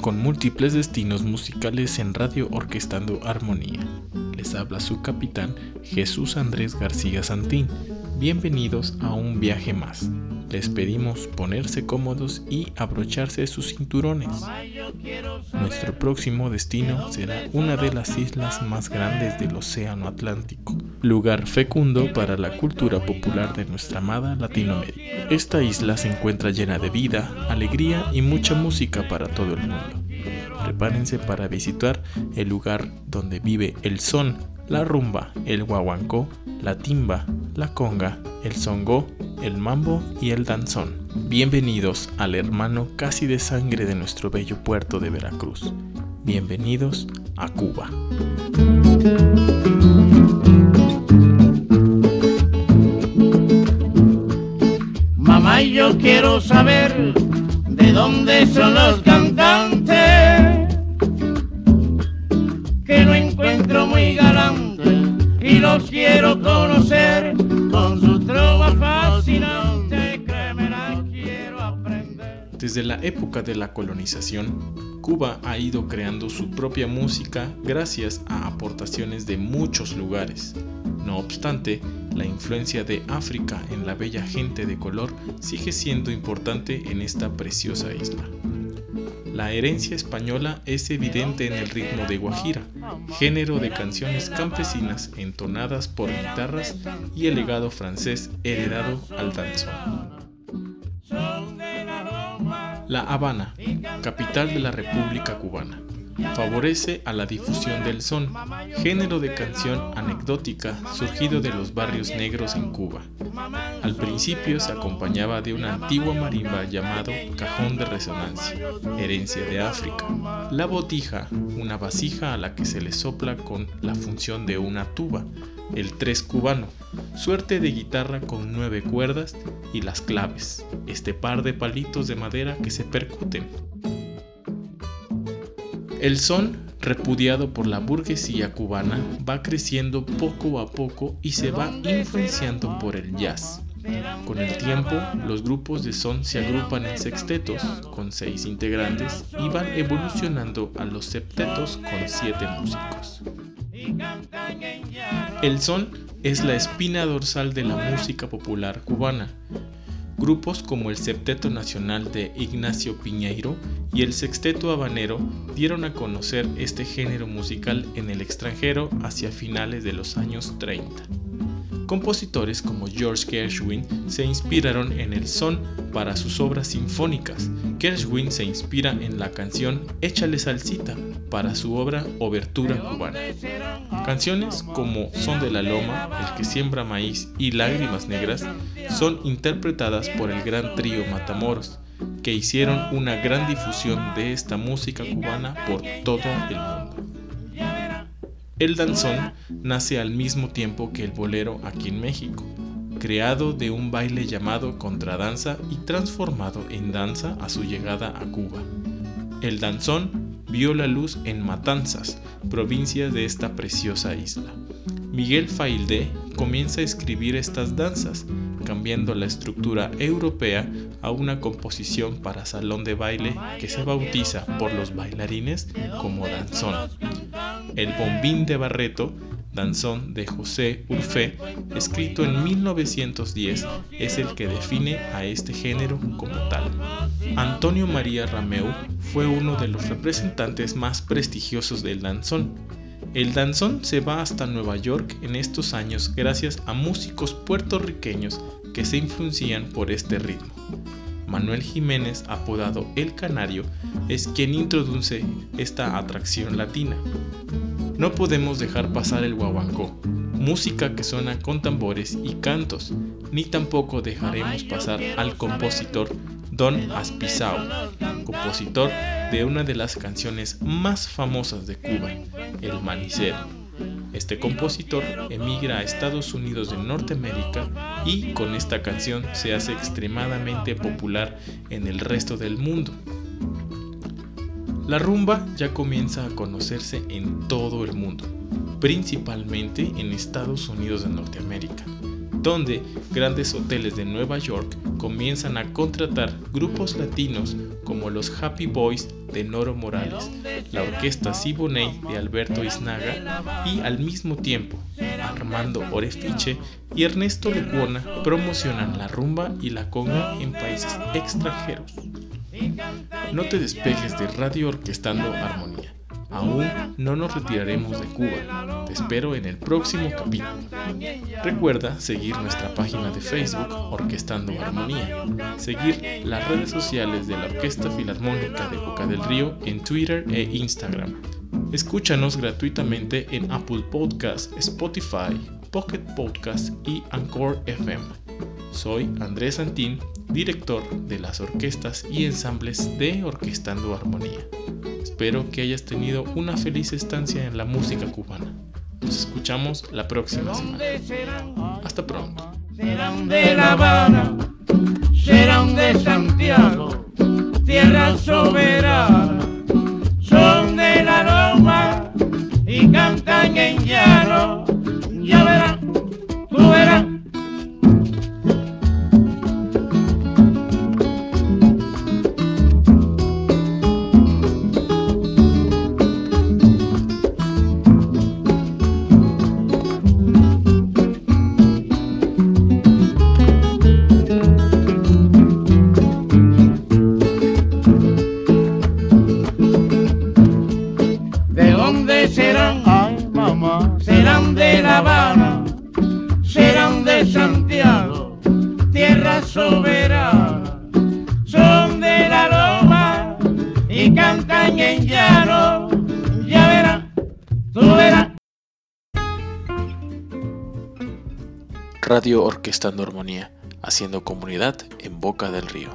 con múltiples destinos musicales en Radio Orquestando Armonía. Les habla su capitán Jesús Andrés García Santín. Bienvenidos a un viaje más. Les pedimos ponerse cómodos y abrocharse sus cinturones. Nuestro próximo destino será una de las islas más grandes del Océano Atlántico, lugar fecundo para la cultura popular de nuestra amada Latinoamérica. Esta isla se encuentra llena de vida, alegría y mucha música para todo el mundo. Prepárense para visitar el lugar donde vive el son, la rumba, el guaguancó, la timba, la conga, el songo, el mambo y el danzón. Bienvenidos al hermano casi de sangre de nuestro bello puerto de Veracruz. Bienvenidos a Cuba. Mamá, yo quiero saber de dónde son los Desde la época de la colonización, Cuba ha ido creando su propia música gracias a aportaciones de muchos lugares. No obstante, la influencia de África en la bella gente de color sigue siendo importante en esta preciosa isla. La herencia española es evidente en el ritmo de guajira, género de canciones campesinas entonadas por guitarras y el legado francés heredado al danzón. La Habana, capital de la República Cubana, favorece a la difusión del son, género de canción anecdótica surgido de los barrios negros en Cuba. Al principio se acompañaba de una antigua marimba llamado cajón de resonancia, herencia de África. La botija, una vasija a la que se le sopla con la función de una tuba, el tres cubano, suerte de guitarra con nueve cuerdas y las claves, este par de palitos de madera que se percuten. El son, repudiado por la burguesía cubana, va creciendo poco a poco y se va influenciando por el jazz. Con el tiempo, los grupos de son se agrupan en sextetos, con seis integrantes, y van evolucionando a los septetos con siete músicos. El son es la espina dorsal de la música popular cubana. Grupos como el Septeto Nacional de Ignacio Piñeiro y el Sexteto Habanero dieron a conocer este género musical en el extranjero hacia finales de los años 30. Compositores como George Gershwin se inspiraron en el son para sus obras sinfónicas. Gershwin se inspira en la canción Échale salsita para su obra Obertura cubana. Canciones como Son de la Loma, El que siembra maíz y Lágrimas negras son interpretadas por el gran trío Matamoros, que hicieron una gran difusión de esta música cubana por todo el mundo. El danzón nace al mismo tiempo que el bolero aquí en México, creado de un baile llamado contradanza y transformado en danza a su llegada a Cuba. El danzón vio la luz en Matanzas, provincia de esta preciosa isla. Miguel Faildé comienza a escribir estas danzas, cambiando la estructura europea a una composición para salón de baile que se bautiza por los bailarines como danzón. El bombín de Barreto, danzón de José Urfé, escrito en 1910, es el que define a este género como tal. Antonio María Rameu fue uno de los representantes más prestigiosos del danzón. El danzón se va hasta Nueva York en estos años gracias a músicos puertorriqueños que se influencian por este ritmo. Manuel Jiménez, apodado El Canario, es quien introduce esta atracción latina. No podemos dejar pasar el guaguancó, música que suena con tambores y cantos, ni tampoco dejaremos pasar al compositor Don Aspizao, compositor de una de las canciones más famosas de Cuba, El Manicero. Este compositor emigra a Estados Unidos de Norteamérica y con esta canción se hace extremadamente popular en el resto del mundo. La rumba ya comienza a conocerse en todo el mundo, principalmente en Estados Unidos de Norteamérica. Donde grandes hoteles de Nueva York comienzan a contratar grupos latinos como los Happy Boys de Noro Morales, la orquesta Siboney de Alberto Iznaga y al mismo tiempo Armando Orefiche y Ernesto Lecuona promocionan la rumba y la conga en países extranjeros. No te despejes de Radio Orquestando Armonía. Aún no nos retiraremos de Cuba. Te espero en el próximo capítulo. Recuerda seguir nuestra página de Facebook Orquestando Armonía, seguir las redes sociales de la Orquesta Filarmónica de Boca del Río en Twitter e Instagram. Escúchanos gratuitamente en Apple Podcasts, Spotify, Pocket Podcasts y Anchor FM. Soy Andrés Santín, director de las orquestas y ensambles de Orquestando Armonía. Espero que hayas tenido una feliz estancia en la música cubana. Nos escuchamos la próxima semana. Hasta pronto. Serán de La Habana, serán de Santiago, tierra soberana, son de la Loma y cantan en llano. Ya verás, Santiago, tierra soberana. Son de la Loma y cantan en llano. Ya verás, tú verás. Radio Orquestando Armonía, haciendo comunidad en Boca del Río.